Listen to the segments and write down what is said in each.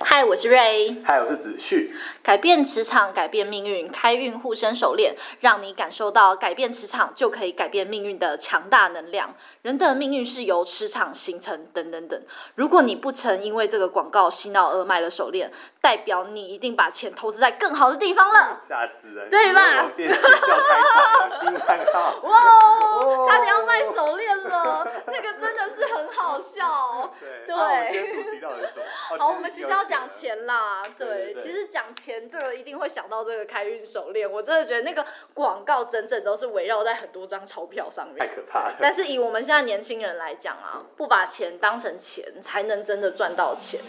嗨，我是瑞。嗨，我是子旭。改变磁场，改变命运，开运护身手链，让你感受到改变磁场就可以改变命运的强大能量。人的命运是由磁场形成，等等等。如果你不曾因为这个广告洗脑而买了手链，代表你一定把钱投资在更好的地方了。吓死人，对吧？电视就要开场了，惊叹号！哇哦，差点要卖手链了，那个真的是很好笑。对，对啊我们今天主题到底是什么？哦好，我们其实要讲。钱啦，对其实讲钱这个一定会想到这个开运手链，我真的觉得那个广告整整都是围绕在很多张钞票上面，太可怕了但是以我们现在年轻人来讲啊，不把钱当成钱，才能真的赚到钱。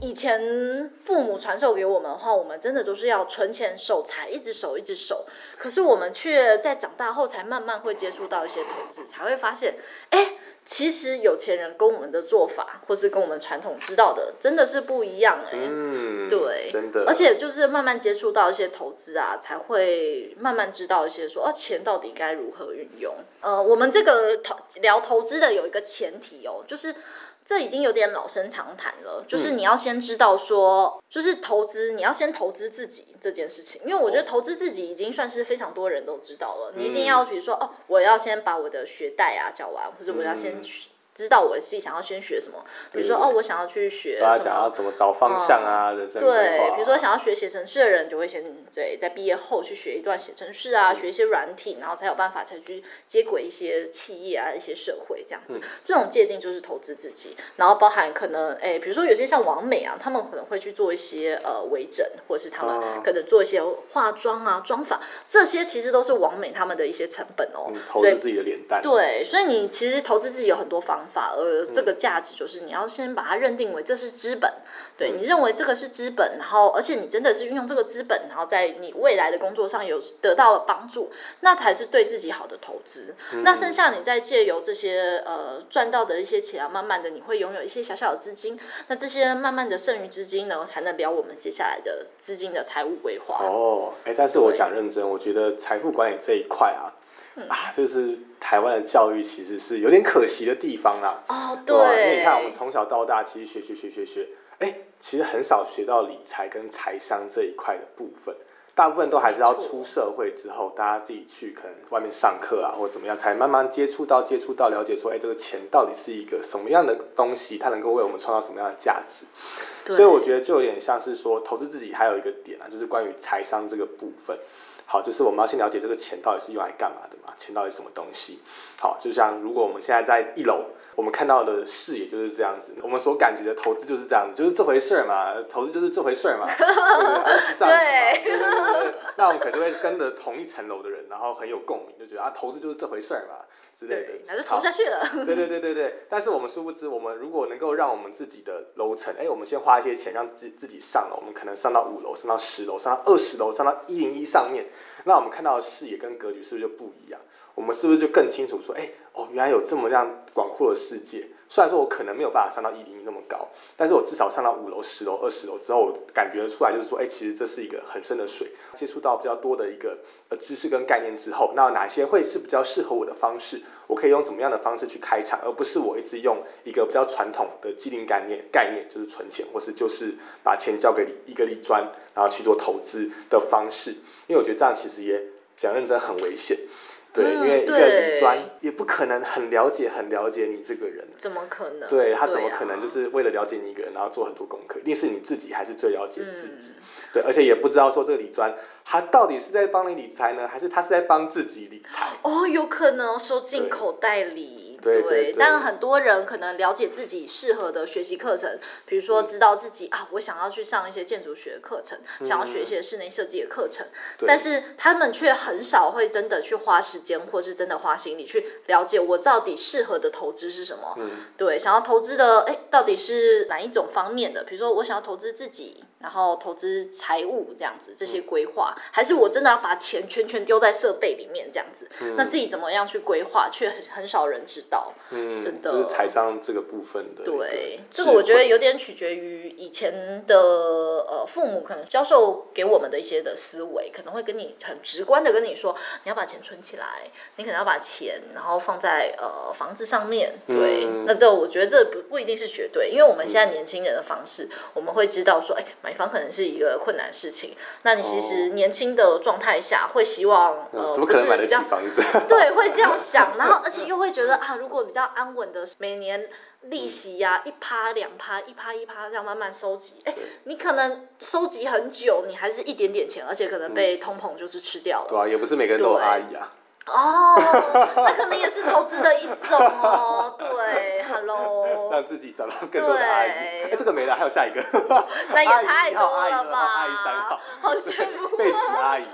以前父母传授给我们的话，我们真的都是要存钱守财，一直守一直守。可是我们却在长大后才慢慢会接触到一些投资，才会发现，哎，其实有钱人跟我们的做法，或是跟我们传统知道的，真的是不一样哎、嗯，对，真的，而且就是慢慢接触到一些投资啊，才会慢慢知道一些说，哦，钱到底该如何运用。呃，我们这个投聊投资的有一个前提哦，就是这已经有点老生常谈了，就是你要先知道说，就是投资你要先投资自己这件事情，因为我觉得投资自己已经算是非常多人都知道了。你一定要比如说，哦，我要先把我的学贷啊缴完，或者我要先嗯。学知道我自己想要先学什么，比如说，哦，我想要去学大家什么讲要怎么找方向啊，人生对比如说想要学写程式的人，就会先对在毕业后去学一段写程式啊，学一些软体，然后才有办法才去接轨一些企业啊、一些社会这样子。这种界定就是投资自己，然后包含可能哎，比如说有些像王美啊，他们可能会去做一些呃微整，或是他们哦可能做一些化妆啊、妆法，这些其实都是王美他们的一些成本哦。嗯投资自己的脸蛋，对，所以你其实投资自己有很多方法，而这个价值就是你要先把它认定为这是资本，对你认为这个是资本，然后而且你真的是运用这个资本，然后在你未来的工作上有得到了帮助，那才是对自己好的投资。那剩下你再借由这些呃赚到的一些钱啊，慢慢的你会拥有一些小小的资金，那这些慢慢的剩余资金呢，才能聊我们接下来的资金的财务规划。哦，哎，但是我讲认真，我觉得财富管理这一块啊，嗯啊，就是台湾的教育其实是有点可惜的地方啦。哦，对吧因为，你看，我们从小到大其实学学学学学，哎，其实很少学到理财跟财商这一块的部分。大部分都还是要出社会之后，大家自己去可能外面上课啊，或者怎么样，才慢慢接触到、接触到、了解说，哎，这个钱到底是一个什么样的东西，它能够为我们创造什么样的价值。所以我觉得就有点像是说，投资自己还有一个点啊，就是关于财商这个部分。好，就是我们要先了解这个钱到底是用来干嘛的嘛，钱到底是什么东西。好，就像如果我们现在在一楼，我们看到的视野就是这样子，我们所感觉的投资就是这样子，就是这回事儿嘛，投资就是这回事儿嘛，对不对？啊就是这样子嘛，对对对对对。那我们可能就会跟着同一层楼的人，然后很有共鸣，就觉得啊，投资就是这回事儿嘛之类的对，。那就好投下去了。对对对对对，但是我们殊不知，我们如果能够让我们自己的楼层，哎，我们先花一些钱让自自己上楼，我们可能上到五楼，上到十楼，上到二十楼，上到一零一上面，那我们看到的视野跟格局是不是就不一样？我们是不是就更清楚说，哎，哦，原来有这么样广阔的世界？虽然说我可能没有办法上到一零一那么高，但是我至少上到五楼、十楼、二十楼之后，感觉出来就是说，哎，其实这是一个很深的水。接触到比较多的一个呃知识跟概念之后，那哪些会是比较适合我的方式？我可以用怎么样的方式去开场，而不是我一直用一个比较传统的既定概念概念，就是存钱，或是就是把钱交给理一个理专，然后去做投资的方式。因为我觉得这样其实也讲认真很危险。对，嗯因为一个对理专也不可能很了解、很了解你这个人，怎么可能？对他怎么啊可能就是为了了解你一个人，然后做很多功课？一定是你自己还是最了解自己。嗯对，而且也不知道说这个理专他到底是在帮你理财呢，还是他是在帮自己理财？哦，有可能收进口袋里，对对对但很多人可能了解自己适合的学习课程，比如说知道自己、啊，我想要去上一些建筑学的课程，想要学一些室内设计的课程，但是他们却很少会真的去花时间，或是真的花心力去了解我到底适合的投资是什么。嗯对，想要投资的，哎，到底是哪一种方面的？比如说我想要投资自己。然后投资财务这样子这些规划，还是我真的要把钱全全丢在设备里面这样子？那自己怎么样去规划，却很很少人知道。嗯，真的就是财商这个部分的。对，这个我觉得有点取决于以前的呃父母可能教授给我们的一些的思维，可能会跟你很直观的跟你说，你要把钱存起来，你可能要把钱然后放在呃房子上面。对，嗯那这我觉得这不不一定是绝对，因为我们现在年轻人的方式，我们会知道说，哎，买房可能是一个困难事情。那你其实年轻的状态下，会希望呃哦怎么可能买得起房子？对，会这样想，然后而且又会觉得啊，如果比较安稳的每年利息呀、一趴两趴，一趴一趴这样慢慢收集，哎，你可能收集很久，你还是一点点钱，而且可能被通膨就是吃掉了。对啊，也不是每个人都有阿姨啊。哦，那可能也是投资的一种哦。对，Hello，让自己找到更多的阿姨。对哎，这个没了，还有下一个。那也 太多了吧号，好羡慕被取啊。阿姨。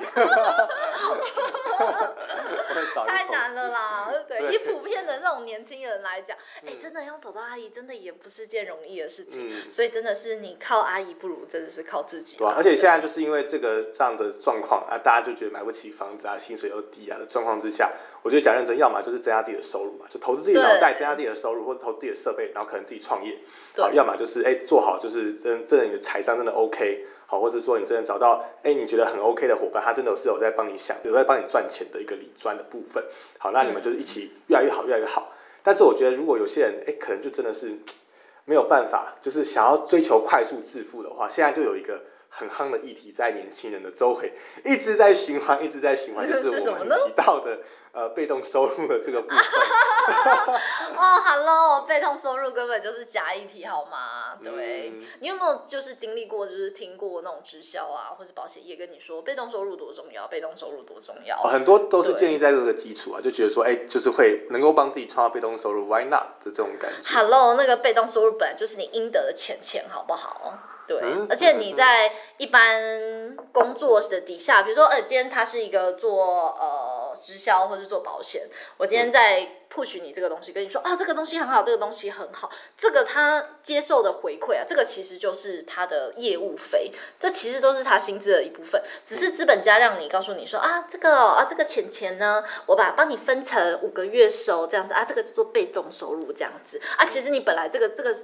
太难了啦！对，以普遍的那种年轻人来讲，哎、嗯真的要找到阿姨，真的也不是件容易的事情。嗯所以真的是你靠阿姨，不如真的是靠自己。对啊，而且现在就是因为这个这样的状况啊，大家就觉得买不起房子啊，薪水又低啊的状况之下，我觉得讲认真，要么就是增加自己的收入嘛，就投资自己的脑袋，增加自己的收入，或者投资自己的设备，然后可能自己创业。对好，要么就是哎、做好，就是真真的你的财商真的 OK，好，或者说你真的找到哎、你觉得很 OK 的伙伴，他真的是有在帮你想，有在帮你赚钱的一个理专的部分。好，那你们就是一起越来越好，越来越好。但是我觉得，如果有些人哎、可能就真的是 没有办法，就是想要追求快速致富的话，现在就有一个很夯的议题在年轻人的周围一直在循环，一直在循环，就是我们提到的呃被动收入的这个部分。哦，Hello，被动收入根本就是假议题，好吗？对，嗯你有没有就是经历过，就是听过那种直销啊，或是保险业跟你说被动收入多重要，被动收入多重要？哦，很多都是建立在这个基础啊，就觉得说，哎、就是会能够帮自己创造被动收入，Why not 的这种感觉。Hello，那个被动收入本来就是你应得的钱钱，好不好？对，嗯而且你在一般工作的底下，比如说，呃，今天他是一个做呃直销或是做保险，我今天嗯在 push 你这个东西，跟你说啊，这个东西很好，这个东西很好，这个他接受的回馈啊，这个其实就是他的业务费，这其实都是他薪资的一部分，只是资本家让你告诉你说啊，这个哦啊这个钱钱呢，我把帮你分成五个月收这样子啊，这个叫做被动收入这样子啊，其实你本来这个这个。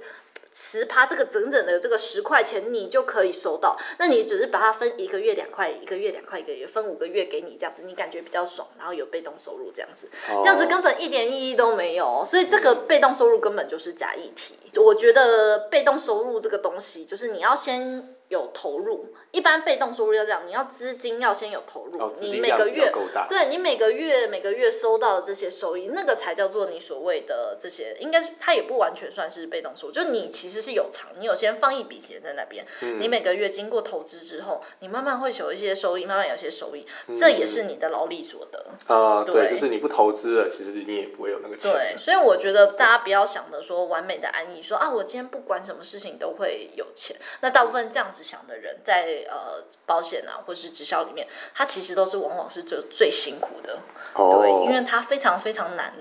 十趴这个整整的这个十块钱你就可以收到，那你只是把它分一个月两块，一个月两块，一个月分五个月给你这样子，你感觉比较爽，然后有被动收入这样子，这样子根本一点意义都没有，所以这个被动收入根本就是假议题。我觉得被动收入这个东西，就是你要先有投入，一般被动收入要这样，你要资金要先有投入，哦，你每个月。对你每个月每个月收到的这些收益，那个才叫做你所谓的这些，应该它也不完全算是被动收入，就你其实是有偿，你有先放一笔钱在那边，嗯你每个月经过投资之后，你慢慢会有一些收益，慢慢有一些收益，这也是你的劳力所得。啊，对，对就是你不投资了，其实你也不会有那个钱。对，所以我觉得大家不要想着说完美的安逸，说啊，我今天不管什么事情都会有钱。那大部分这样子想的人，在呃保险啊或是直销里面，它其实都是往往是最最辛苦的。哦，对，因为它非常非常难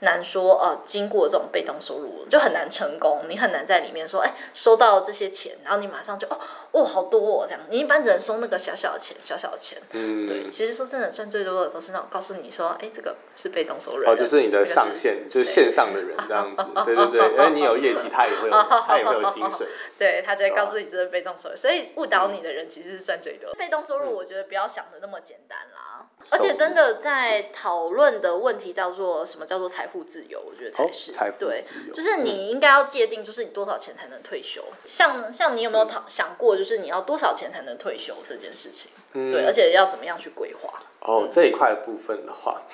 难说，呃，经过这种被动收入就很难成功，你很难在里面说，哎，收到这些钱，然后你马上就哦哦好多哦这样，你一般只能收那个小小的钱，小小的钱。嗯，对，其实说真的，赚最多的都是那种告诉你说，哎，这个是被动收入，哦，就是你的上线，就是线上的人这样子，对对对，因为你有业绩，他也会有，他也会有薪水。对他就会告诉你这是被动收入，所以误导你的人其实是赚最多。被动收入，嗯我觉得不要想的那么简单啦。而且真的在讨论的问题叫做什么叫做财富自由，我觉得才哦是、财富对自由，就是你应该要界定，就是你多少钱才能退休。像像你有没有讨想过，就是你要多少钱才能退休这件事情？嗯对，而且要怎么样去规划？哦，这一块部分的话，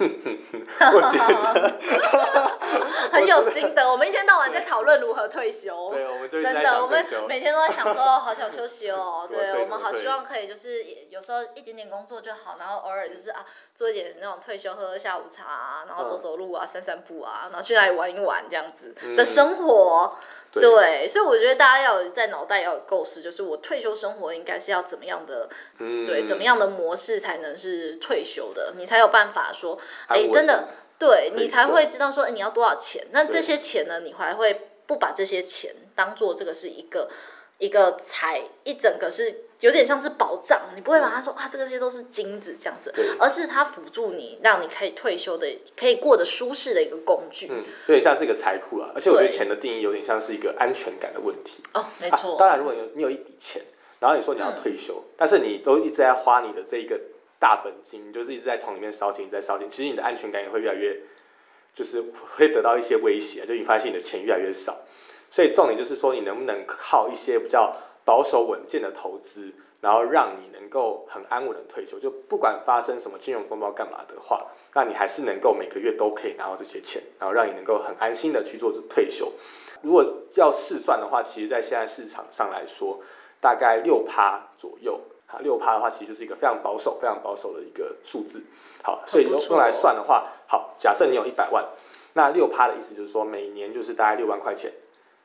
很有心得。我们一天到晚在讨论如何退休。对，我们真的，我们。每天都在想说，哦好想休息哦。对，我们好希望可以就是也有时候一点点工作就好，然后偶尔就是啊做一点那种退休，喝喝下午茶啊，然后走走路啊，散散步啊，然后去哪里玩一玩这样子的生活。对。对，所以我觉得大家要有在脑袋要有构思，就是我退休生活应该是要怎么样的，嗯。对，怎么样的模式才能是退休的，你才有办法说，哎，真的，对你才会知道说，哎，你要多少钱。那这些钱呢，你还会不把这些钱当做这个是一个一个财一整个是有点像是宝藏，你不会把它说啊这个些都是金子这样子对，而是它辅助你，让你可以退休的，可以过得舒适的一个工具。嗯，有点像是一个财库啊，而且我觉得钱的定义有点像是一个安全感的问题。哦，没啊错，当然，如果你有你有一笔钱，然后你说你要退休，但是你都一直在花你的这一个大本金，你就是一直在从里面烧钱，一直在烧钱，其实你的安全感也会越来越，就是会得到一些威胁，就你发现你的钱越来越少。所以重点就是说，你能不能靠一些比较保守稳健的投资，然后让你能够很安稳的退休，就不管发生什么金融风暴干嘛的话，那你还是能够每个月都可以拿到这些钱，然后让你能够很安心的去做退休。如果要试算的话，其实在现在市场上来说，大概六趴左右。啊，六趴的话，其实就是一个非常保守、非常保守的一个数字。好，所以用来算的话，好，假设你有一百万，那六趴的意思就是说，每年就是大概六万块钱。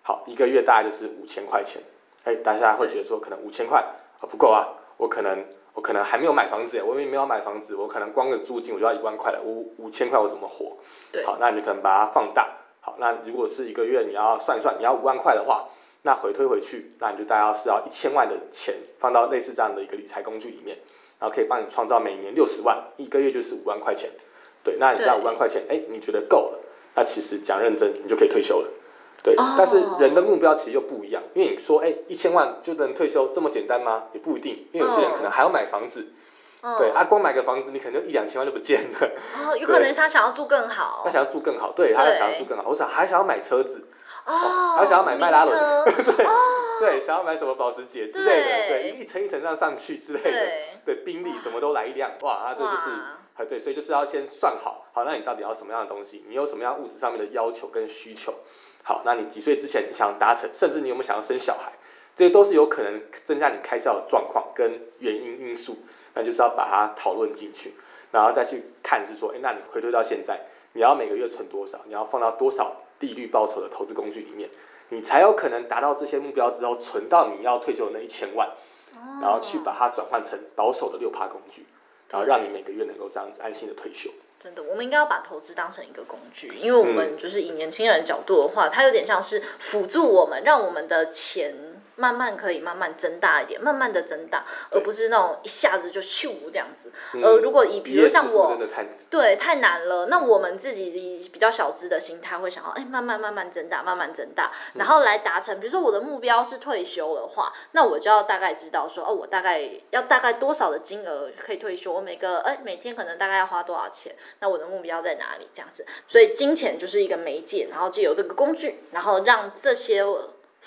好，一个月大概就是五千块钱。哎，大家会觉得说，可能五千块啊不够啊，我可能我可能还没有买房子耶，我也没有买房子，我可能光个租金我就要一万块了，五五千块我怎么活？对好，那你可能把它放大。好，那如果是一个月你要算一算，你要五万块的话，那回推回去，那你就大概要是要一千万的钱放到类似这样的一个理财工具里面，然后可以帮你创造每年六十万，一个月就是五万块钱。对，那你这样五对万块钱，哎，你觉得够了？那其实讲认真，你就可以退休了。对，哦。但是人的目标其实又不一样，因为你说，哎，一千万就能退休这么简单吗？也不一定，因为有些人可能还要买房子，嗯对，啊，光买个房子，你可能就一两千万就不见了。哦，有可能是他想要住更好。他想要住更好，对，他对想要住更好，我想还想要买车子，哦，还想要买迈拉伦对对，想要买什么保时捷之类的，对。对，一层一层这样上去之类的，对，对，宾利什么都来一辆，哇，那这个就是哇，啊，对，所以就是要先算好，好，那你到底要什么样的东西，你有什么样物质上面的要求跟需求，好，那你几岁之前你想达成，甚至你有没有想要生小孩，这些都是有可能增加你开销的状况跟原因因素，那就是要把它讨论进去，然后再去看是说，哎，那你回推到现在，你要每个月存多少，你要放到多少利率报酬的投资工具里面，你才有可能达到这些目标之后，存到你要退休的那一千万。然后去把它转换成保守的六趴工具，然后让你每个月能够这样子安心的退休。真的，我们应该要把投资当成一个工具，因为我嗯们就是以年轻人的角度的话，它有点像是辅助我们，让我们的钱慢慢可以慢慢增大一点，慢慢的增大，而不是那种一下子就咻这样子。呃，如果以比如像我对，太难了。那我们自己比较小资的心态会想要，哎，慢慢慢慢增大，慢慢增大，嗯然后来达成。比如说我的目标是退休的话，那我就要大概知道说，哦，我大概要大概多少的金额可以退休，我每个哎每天可能大概要花多少钱，那我的目标在哪里？这样子，所以金钱就是一个媒介，然后借由这个工具，然后让这些。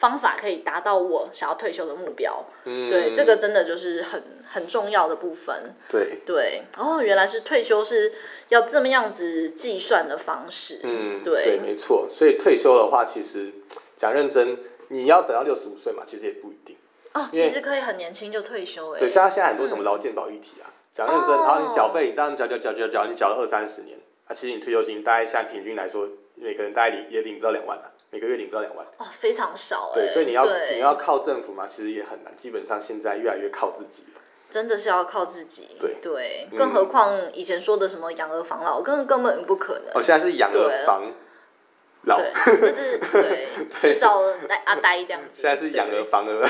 方法可以达到我想要退休的目标，嗯对，这个真的就是很很重要的部分。对，对，哦，原来是退休是要这么样子计算的方式。嗯，对对，没错。所以退休的话，其实讲认真，你要等到六十五岁嘛，其实也不一定。哦，其实可以很年轻就退休哎。对，像现在很多什么劳健保议题啊，讲认真，哦然后你缴费，你这样缴缴缴缴缴，你缴了二三十年，啊，其实你退休金大概现在平均来说，每个人大概领也领不到两万了，每个月领不到两万。哦，非常少哎。对，所以你要你要靠政府嘛，其实也很难。基本上现在越来越靠自己了。真的是要靠自己。对对，嗯更何况以前说的什么养儿防老，根本根本不可能。哦，现在是养儿对防老，对，就是对制造呆阿呆这样子。现在是养儿对防儿。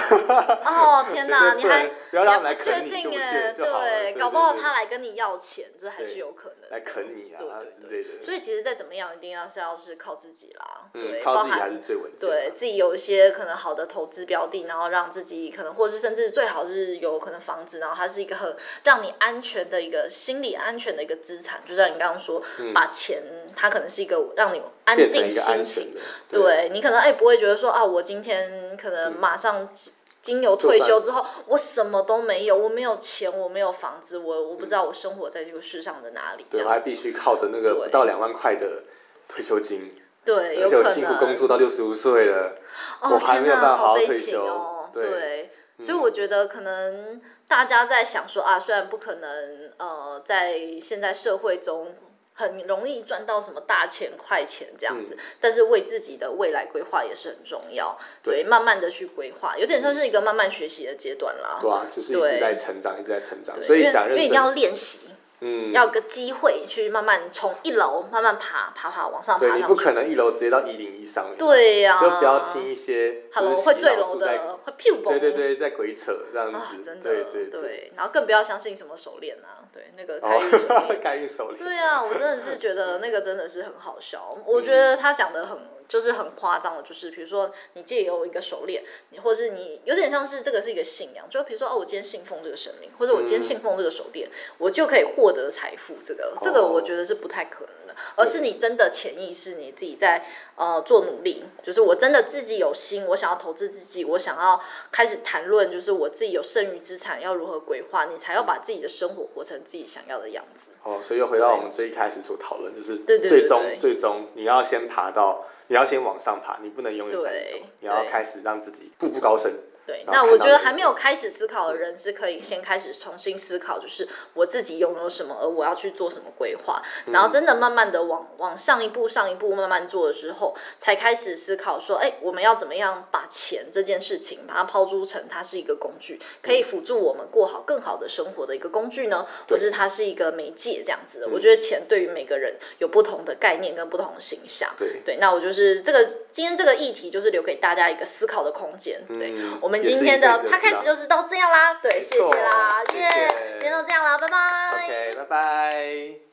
哦 天哪，你还不要让他来你还不确定耶？是就好了对，搞不好他来跟你要钱，这还是有可能。来啃你啊对对之对类的。所以其实再怎么样，一定要是要是靠自己啦，对，嗯，靠包自己还是含最稳。对自己有一些可能好的投资标的，然后让自己可能，或是甚至最好是有可能房子，然后它是一个很让你安全的一个心理安全的一个资产，就像你刚刚说，把钱它可能是一个让你安定嗯变成一个安心情。对。你可能哎不会觉得说啊，我今天可能马上经经由退休之后，我什么都没有，我没有钱，我没有房子，我我不知道我生活在这个世上的哪里，对，我还必须靠着那个不到两万块的退休金，对，而有可且我辛苦工作到六十五岁了，哦我还没有办法好好悲情退休。哦，对。所以我觉得可能大家在想说啊，虽然不可能呃在现在社会中很容易赚到什么大钱快钱这样子，但是为自己的未来规划也是很重要。对，对慢慢的去规划，有点像是一个慢慢学习的阶段啦。对啊，就是一直在成长，一直在成长。所以因为因为一定要练习，嗯，要有个机会去慢慢从一楼慢慢爬爬爬往上爬不可能一楼直接到一零一上面，对呀、就不要听一些 Hello 会坠楼的，会屁崩。对对对，在鬼扯这样子，啊，真的，对对对，然后更不要相信什么手链啊，对，那个开哦运手链。开运手链，对啊，我真的是觉得那个真的是很好笑。我觉得他讲的很就是很夸张的，就是比如说你借由一个手链，你或是你有点像是这个是一个信仰，就比如说哦，我今天信奉这个神灵，或者我今天信奉这个手链，我就可以获得财富。这个这个我觉得是不太可能的，而是你真的潜意识你自己在呃做努力，就是我真的自己有心，我想要投资自己，我想要开始谈论，就是我自己有剩余资产要如何规划，你才要把自己的生活活成自己想要的样子。哦，所以又回到我们最一开始所讨论，就是最终最终你要先爬到，你要先往上爬，你不能永远在一对楼，你要开始让自己步步高升。对，那我觉得还没有开始思考的人是可以先开始重新思考，就是我自己拥有什么，而我要去做什么规划，嗯然后真的慢慢的往往上一步、上一步慢慢做的时候，才开始思考说，哎，我们要怎么样把钱这件事情把它抛诸成它是一个工具，可以辅助我们过好更好的生活的一个工具呢，或是它是一个媒介这样子的。嗯我觉得钱对于每个人有不同的概念跟不同的形象。对。对，那我就是这个今天这个议题就是留给大家一个思考的空间。对嗯。我们今天的 p 事啊开始就是到这样啦，对，谢谢啦，谢耶谢今天就这样啦，拜拜。OK，拜拜。